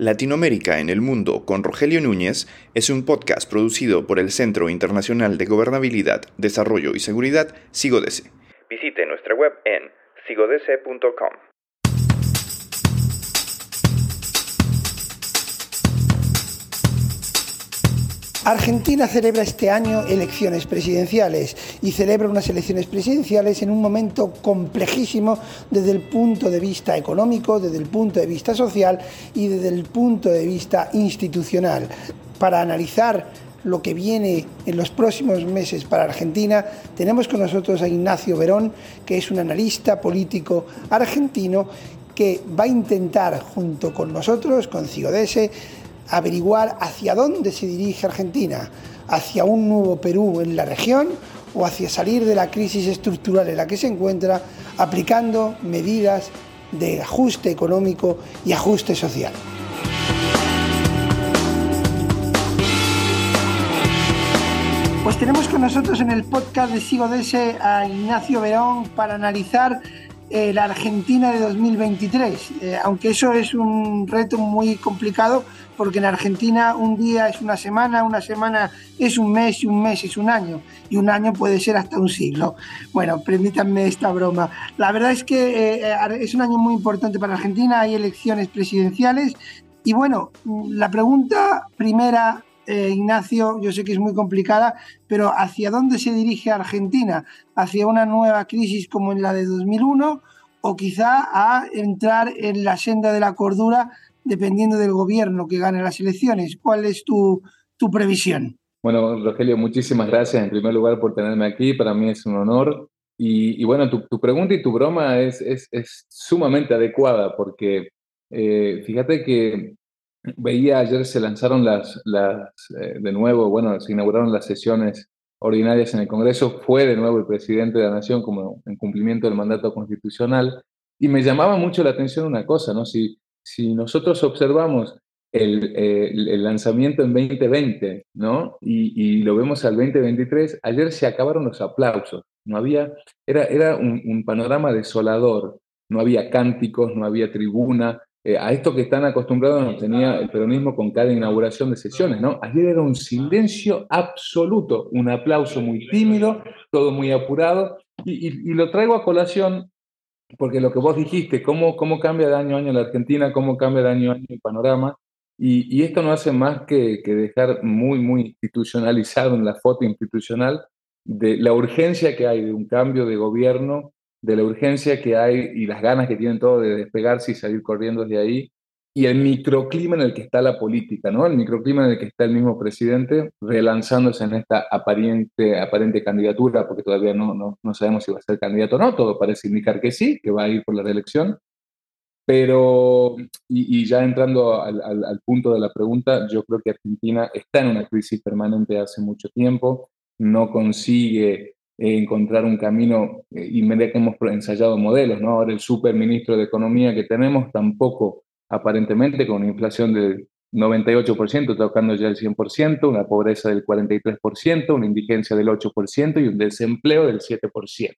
Latinoamérica en el Mundo con Rogelio Núñez es un podcast producido por el Centro Internacional de Gobernabilidad, Desarrollo y Seguridad, SIGODESE. Visite nuestra web en sigodese.com. Argentina celebra este año elecciones presidenciales y celebra unas elecciones presidenciales en un momento complejísimo desde el punto de vista económico, desde el punto de vista social y desde el punto de vista institucional. Para analizar lo que viene en los próximos meses para Argentina, tenemos con nosotros a Ignacio Verón, que es un analista político argentino que va a intentar, junto con nosotros, con Cigodese, averiguar hacia dónde se dirige Argentina, hacia un nuevo Perú en la región o hacia salir de la crisis estructural en la que se encuentra, aplicando medidas de ajuste económico y ajuste social. Pues tenemos con nosotros en el podcast de Sigo Dese a Ignacio Verón para analizar eh, la Argentina de 2023, eh, aunque eso es un reto muy complicado porque en Argentina un día es una semana, una semana es un mes y un mes es un año y un año puede ser hasta un siglo. Bueno, permítanme esta broma. La verdad es que eh, es un año muy importante para Argentina, hay elecciones presidenciales y bueno, la pregunta primera Ignacio, yo sé que es muy complicada, pero ¿hacia dónde se dirige Argentina? ¿Hacia una nueva crisis como en la de 2001 o quizá a entrar en la senda de la cordura dependiendo del gobierno que gane las elecciones. ¿Cuál es tu, tu previsión? Bueno, Rogelio, muchísimas gracias en primer lugar por tenerme aquí. Para mí es un honor. Y, bueno, tu, tu, pregunta y tu broma es, es, es sumamente adecuada porque eh, fíjate que veía ayer se lanzaron las, las eh, de nuevo, bueno, se inauguraron las sesiones ordinarias en el Congreso. Fue de nuevo el presidente de la Nación como en cumplimiento del mandato constitucional. Y me llamaba mucho la atención una cosa, ¿no? Si si nosotros observamos el, el, lanzamiento en 2020, ¿no? Y, y, lo vemos al 2023, ayer se acabaron los aplausos. No había, era, era un panorama desolador. No había cánticos, no había tribuna. Eh, a esto que están acostumbrados nos tenía el peronismo con cada inauguración de sesiones, ¿no? Ayer era un silencio absoluto, un aplauso muy tímido, todo muy apurado. y, y, y lo traigo a colación porque lo que vos dijiste, cómo, cómo cambia de año a año la Argentina, cómo cambia de año a año el panorama, y, y esto no hace más que, que, dejar muy, muy institucionalizado en la foto institucional de la urgencia que hay de un cambio de gobierno, de la urgencia que hay y las ganas que tienen todos de despegarse y salir corriendo de ahí, y el microclima en el que está la política, ¿no? El microclima en el que está el mismo presidente relanzándose en esta aparente, aparente candidatura, porque todavía no, no, no sabemos si va a ser candidato o no, todo parece indicar que sí, que va a ir por la reelección. Pero, y, ya entrando al, punto de la pregunta, yo creo que Argentina está en una crisis permanente hace mucho tiempo, no consigue encontrar un camino, eh, y que hemos ensayado modelos, ¿no? Ahora el superministro de Economía que tenemos tampoco aparentemente con una inflación del 98%, tocando ya el 100%, una pobreza del 43%, una indigencia del 8% y un desempleo del 7%.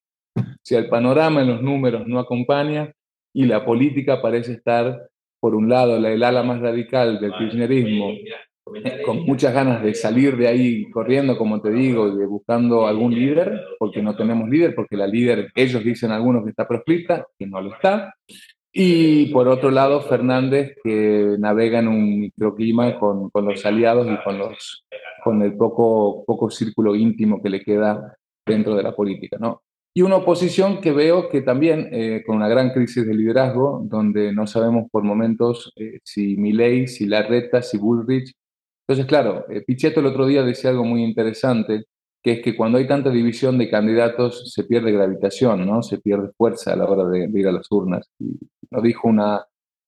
Si el panorama en los números no acompaña y la política parece estar, por un lado, la, el ala más radical del kirchnerismo, con muchas ganas de salir de ahí corriendo, como te digo, y de buscando algún líder, porque no tenemos líder, porque la líder, ellos dicen algunos que está proscrita, que no lo está, y por otro lado, Fernández, que navega en un microclima con, con los aliados y con, los, con el poco, poco círculo íntimo que le queda dentro de la política. ¿no? Y una oposición que veo que también, eh, con una gran crisis de liderazgo, donde no sabemos por momentos eh, si Milei, si Larreta, si Bullrich. Entonces, claro, eh, Pichetto el otro día decía algo muy interesante, que es que cuando hay tanta división de candidatos se pierde gravitación, ¿no? Se pierde fuerza a la hora de, ir a las urnas. Y no dijo una,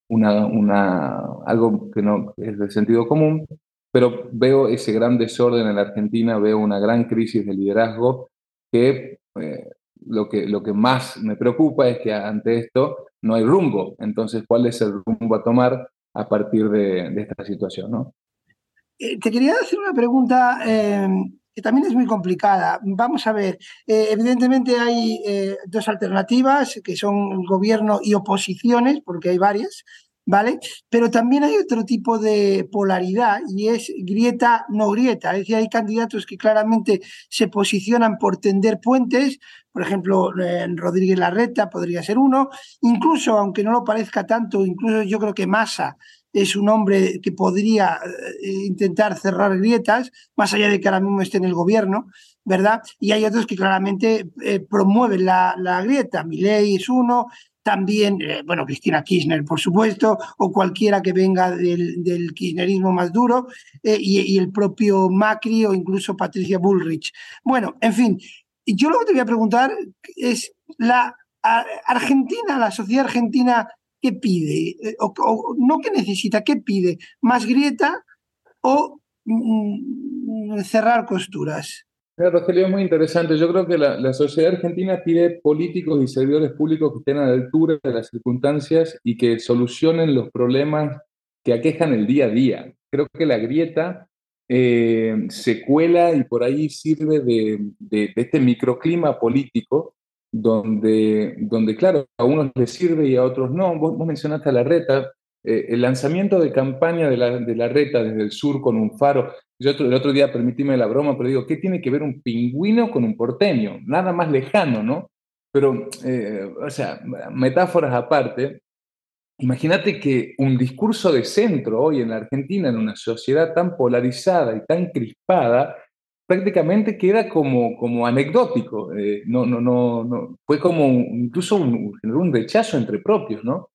una, una, algo que no es de sentido común, pero veo ese gran desorden en la Argentina, veo una gran crisis de liderazgo que eh, lo que lo que más me preocupa es que ante esto no hay rumbo. Entonces, ¿cuál es el rumbo a tomar a partir de, de esta situación? ¿no? Eh, te quería hacer una pregunta eh, que también es muy complicada. Vamos a ver, eh, evidentemente hay dos alternativas, que son gobierno y oposiciones, porque hay varias. ¿vale? Pero también hay otro tipo de polaridad y es grieta no grieta. Es decir, hay candidatos que claramente se posicionan por tender puentes, por ejemplo, Rodríguez Larreta podría ser uno, incluso aunque no lo parezca tanto, incluso yo creo que Massa es un hombre que podría eh, intentar cerrar grietas, más allá de que ahora mismo esté en el gobierno, ¿verdad? Y hay otros que claramente eh, promueven la, la grieta. Milei es uno, también, eh, bueno, Cristina Kirchner, por supuesto, o cualquiera que venga del, kirchnerismo más duro, y, el propio Macri o incluso Patricia Bullrich. Bueno, en fin, yo lo que te voy a preguntar es, ¿la Argentina, la sociedad argentina, qué pide? Eh, o, no qué necesita, ¿qué pide? ¿Más grieta o mm, cerrar costuras? Rogelio, es muy interesante. Yo creo que la, sociedad argentina pide políticos y servidores públicos que estén a la altura de las circunstancias y que solucionen los problemas que aquejan el día a día. Creo que la grieta eh, se cuela y por ahí sirve de, este microclima político donde, donde, claro, a unos les sirve y a otros no. Vos, mencionaste la reta. Eh, el lanzamiento de campaña de la, de la reta desde el sur con un faro yo el otro día permitíme la broma, pero digo, ¿qué tiene que ver un pingüino con un porteño? Nada más lejano, ¿no? Pero, eh, o sea, metáforas aparte, imagínate que un discurso de centro hoy en la Argentina, en una sociedad tan polarizada y tan crispada, prácticamente queda como, como anecdótico. Eh, no, no, no, no, fue como incluso un, un, rechazo entre propios, ¿no?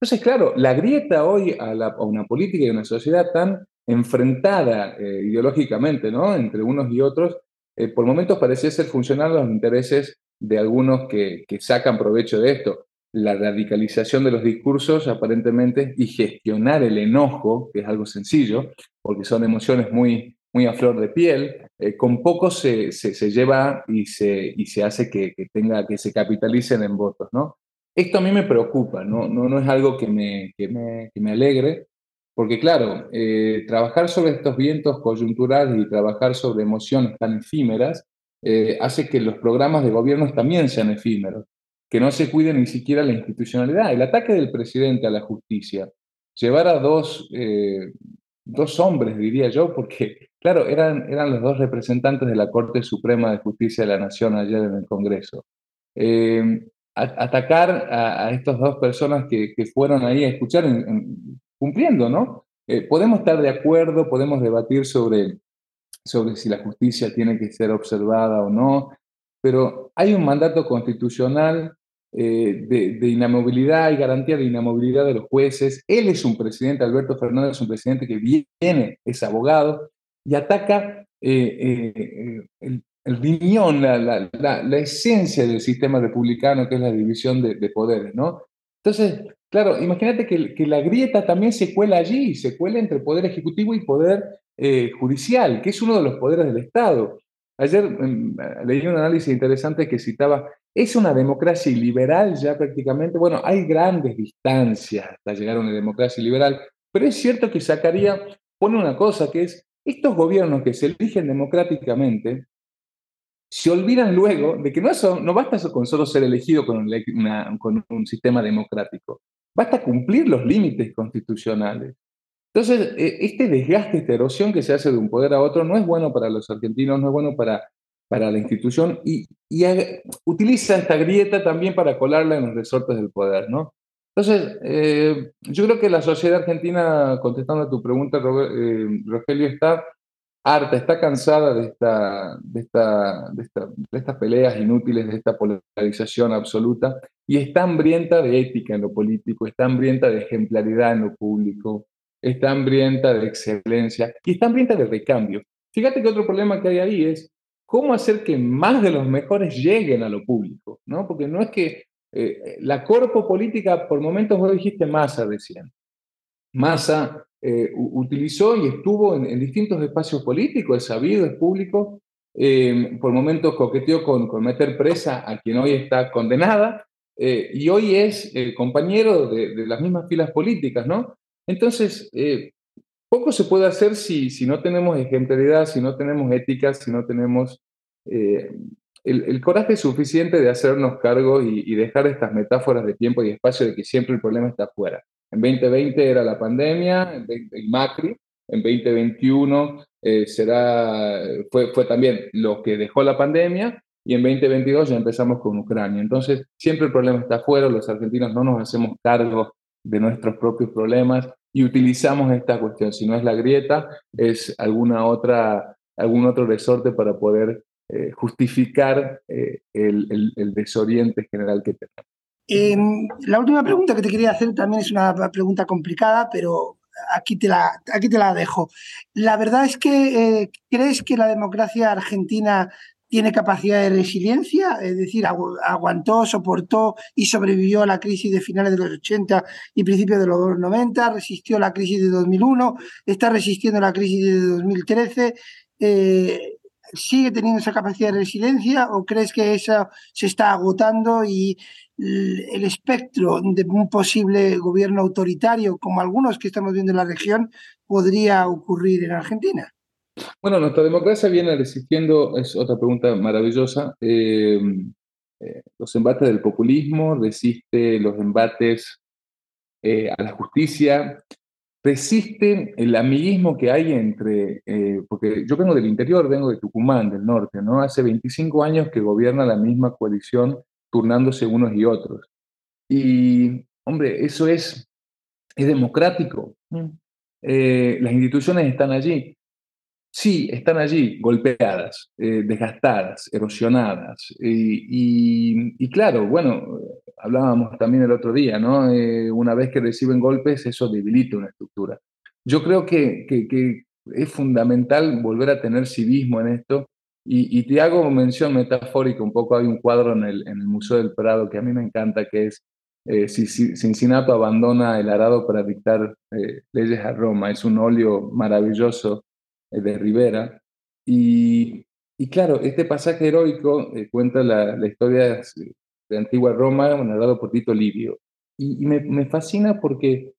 Entonces, claro, la grieta hoy a, a una política y a una sociedad tan enfrentada eh, ideológicamente, ¿no? Entre unos y otros, eh, por momentos parecía ser funcional a los intereses de algunos que, sacan provecho de esto. La radicalización de los discursos, aparentemente, y gestionar el enojo, que es algo sencillo, porque son emociones muy, muy a flor de piel, eh, con poco se, se, lleva y se, y se hace que, tenga, que se capitalicen en votos, ¿no? Esto a mí me preocupa, no, no, no es algo que me, que me, que me alegre, porque claro, eh, trabajar sobre estos vientos coyunturales y trabajar sobre emociones tan efímeras eh, hace que los programas de gobierno también sean efímeros, que no se cuide ni siquiera la institucionalidad. El ataque del presidente a la justicia, llevar a dos, dos hombres, diría yo, porque claro, eran, eran los dos representantes de la Corte Suprema de Justicia de la Nación ayer en el Congreso. atacar a, estas dos personas que, fueron ahí a escuchar en, cumpliendo, ¿no? Eh, podemos estar de acuerdo, podemos debatir sobre, sobre si la justicia tiene que ser observada o no, pero hay un mandato constitucional eh, de, inamovilidad y garantía de inamovilidad de los jueces. Él es un presidente, Alberto Fernández es un presidente que viene, es abogado y ataca eh, el, el, riñón, la, la, la, esencia del sistema republicano, que es la división de, de poderes, ¿no? Entonces, Claro, imagínate que, la grieta también se cuela allí, se cuela entre poder ejecutivo y poder eh, judicial, que es uno de los poderes del Estado. Ayer mm, leí un análisis interesante que citaba, ¿es una democracia liberal ya prácticamente? Bueno, hay grandes distancias hasta llegar a una democracia liberal, pero es cierto que sacaría, pone una cosa, que es, estos gobiernos que se eligen democráticamente, se olvidan luego de que no, no basta con solo ser elegido con, un sistema democrático basta cumplir los límites constitucionales. Entonces, e, este desgaste, esta erosión que se hace de un poder a otro no es bueno para los argentinos, no es bueno para, para la institución y, utiliza esta grieta también para colarla en los resortes del poder, ¿no? Entonces, eh, yo creo que la sociedad argentina, contestando a tu pregunta, eh, Rogelio, está harta, está cansada de, esta, de, esta, de, estas peleas inútiles, de esta polarización absoluta, y está hambrienta de ética en lo político, está hambrienta de ejemplaridad en lo público, está hambrienta de excelencia y está hambrienta de recambio. Fíjate que otro problema que hay ahí es cómo hacer que más de los mejores lleguen a lo público, ¿no? Porque no es que eh, la corpo política, por momentos vos dijiste masa recién. Massa eh, utilizó y estuvo en, distintos espacios políticos, es sabido, es público, eh, por momentos coqueteó con, con, meter presa a quien hoy está condenada eh, y hoy es compañero de, las mismas filas políticas, ¿no? Entonces, poco se puede hacer si, si no tenemos ejemplaridad, si no tenemos ética, si no tenemos el, coraje suficiente de hacernos cargo y, y dejar estas metáforas de tiempo y espacio de que siempre el problema está afuera. En 2020 era la pandemia, en Macri, en 2021 eh, será, fue, fue también lo que dejó la pandemia y en 2022 ya empezamos con Ucrania. Entonces, siempre el problema está afuera, los argentinos no nos hacemos cargo de nuestros propios problemas y utilizamos esta cuestión. Si no es la grieta, es alguna otra, algún otro resorte para poder eh, justificar eh, el, desoriente general que tenemos. Em, la última pregunta que te quería hacer también es una pregunta complicada, pero aquí te la, aquí te la dejo. La verdad es que eh, crees que la democracia argentina tiene capacidad de resiliencia, es decir, aguantó, soportó y sobrevivió a la crisis de finales de los 80 y principios de los 90, resistió la crisis de 2001, está resistiendo la crisis de 2013. Eh, ¿Sigue teniendo esa capacidad de resiliencia o crees que eso se está agotando y el espectro de un posible gobierno autoritario, como algunos que estamos viendo en la región, podría ocurrir en Argentina? Bueno, nuestra democracia viene resistiendo, es otra pregunta maravillosa, eh, eh, los embates del populismo, resiste los embates eh, a la justicia, resiste el amiguismo que hay entre, porque yo vengo del interior, vengo de Tucumán, del norte, ¿no? Hace 25 años que gobierna la misma coalición turnándose unos y otros. Y, hombre, eso es, es democrático. las instituciones están allí. Sí, están allí, golpeadas, eh, desgastadas, erosionadas. Y, claro, bueno, hablábamos también el otro día, ¿no? Eh, una vez que reciben golpes, eso debilita una estructura. Yo creo que, es fundamental volver a tener civismo en esto. Y, te hago mención metafórica, un poco hay un cuadro en el, en el Museo del Prado que a mí me encanta, que es eh, si, Cincinnati abandona el arado para dictar leyes a Roma. Es un óleo maravilloso eh, de Rivera. Y, y, claro, este pasaje heroico eh, cuenta la, la, historia de antigua Roma, narrado por Tito Livio. Y, me, fascina porque,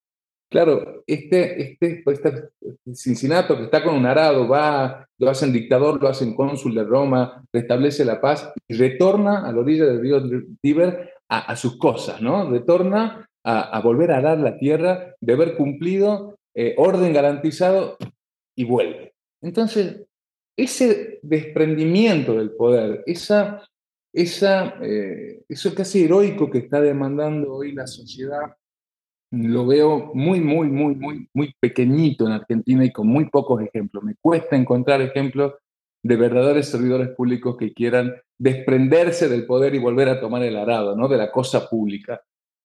claro, este, este, este Cincinnati que está con un arado, va, lo hacen dictador, lo hacen cónsul de Roma, restablece la paz y retorna a la orilla del río Tíber a, a sus cosas, ¿no? Retorna a, volver a dar la tierra, de haber cumplido eh, orden garantizado y vuelve. Entonces, ese desprendimiento del poder, esa, esa, eh, eso casi heroico que está demandando hoy la sociedad, lo veo muy, muy, muy, muy, muy pequeñito en Argentina y con muy pocos ejemplos. Me cuesta encontrar ejemplos de verdaderos servidores públicos que quieran desprenderse del poder y volver a tomar el arado, ¿no? de la cosa pública.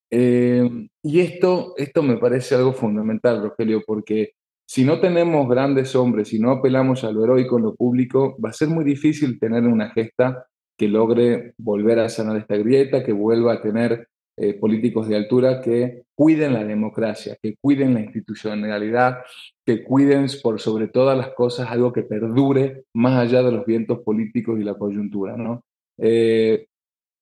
Eh, y esto, esto me parece algo fundamental, Rogelio, porque si no tenemos grandes hombres, si no apelamos a lo heroico en lo público, va a ser muy difícil tener una gesta que logre volver a sanar esta grieta, que vuelva a tener eh, políticos de altura que cuiden la democracia, que cuiden la institucionalidad, que cuiden por sobre todas las cosas algo que perdure más allá de los vientos políticos y la coyuntura. ¿no? Eh,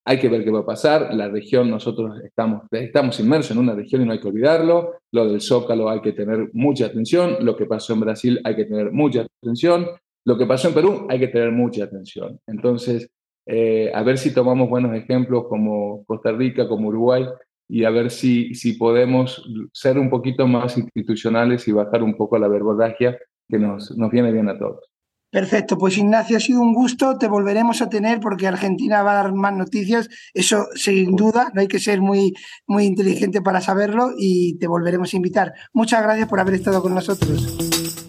hay que ver qué va a pasar. La región, nosotros estamos, estamos inmersos en una región y no hay que olvidarlo. Lo del Zócalo hay que tener mucha atención. Lo que pasó en Brasil hay que tener mucha atención. Lo que pasó en Perú hay que tener mucha atención. Entonces, eh, a ver si tomamos buenos ejemplos como Costa Rica, como Uruguay, y a ver si, si podemos ser un poquito más institucionales y bajar un poco la verborragia que nos, nos viene bien a todos. Perfecto, pues Ignacio, ha sido un gusto, te volveremos a tener porque Argentina va a dar más noticias, eso sin duda, no hay que ser muy, muy inteligente para saberlo y te volveremos a invitar. Muchas gracias por haber estado con nosotros.